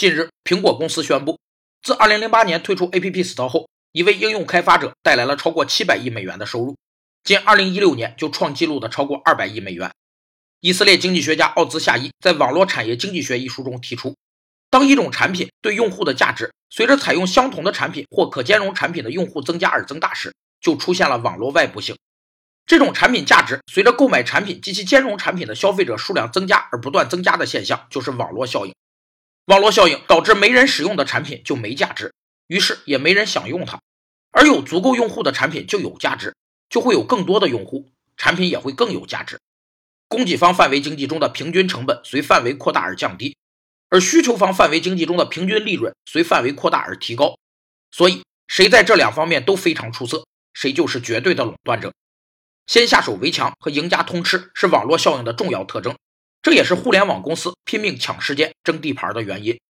近日，苹果公司宣布，自2008年推出 App Store 后，已为应用开发者带来了超过700亿美元的收入，仅2016年就创纪录的超过200亿美元。以色列经济学家奥兹夏伊在《网络产业经济学》一书中提出，当一种产品对用户的价值随着采用相同的产品或可兼容产品的用户增加而增大时，就出现了网络外部性。这种产品价值随着购买产品及其兼容产品的消费者数量增加而不断增加的现象，就是网络效应。网络效应导致没人使用的产品就没价值，于是也没人想用它；而有足够用户的产品就有价值，就会有更多的用户，产品也会更有价值。供给方范围经济中的平均成本随范围扩大而降低，而需求方范围经济中的平均利润随范围扩大而提高。所以，谁在这两方面都非常出色，谁就是绝对的垄断者。先下手为强和赢家通吃是网络效应的重要特征。这也是互联网公司拼命抢时间、争地盘的原因。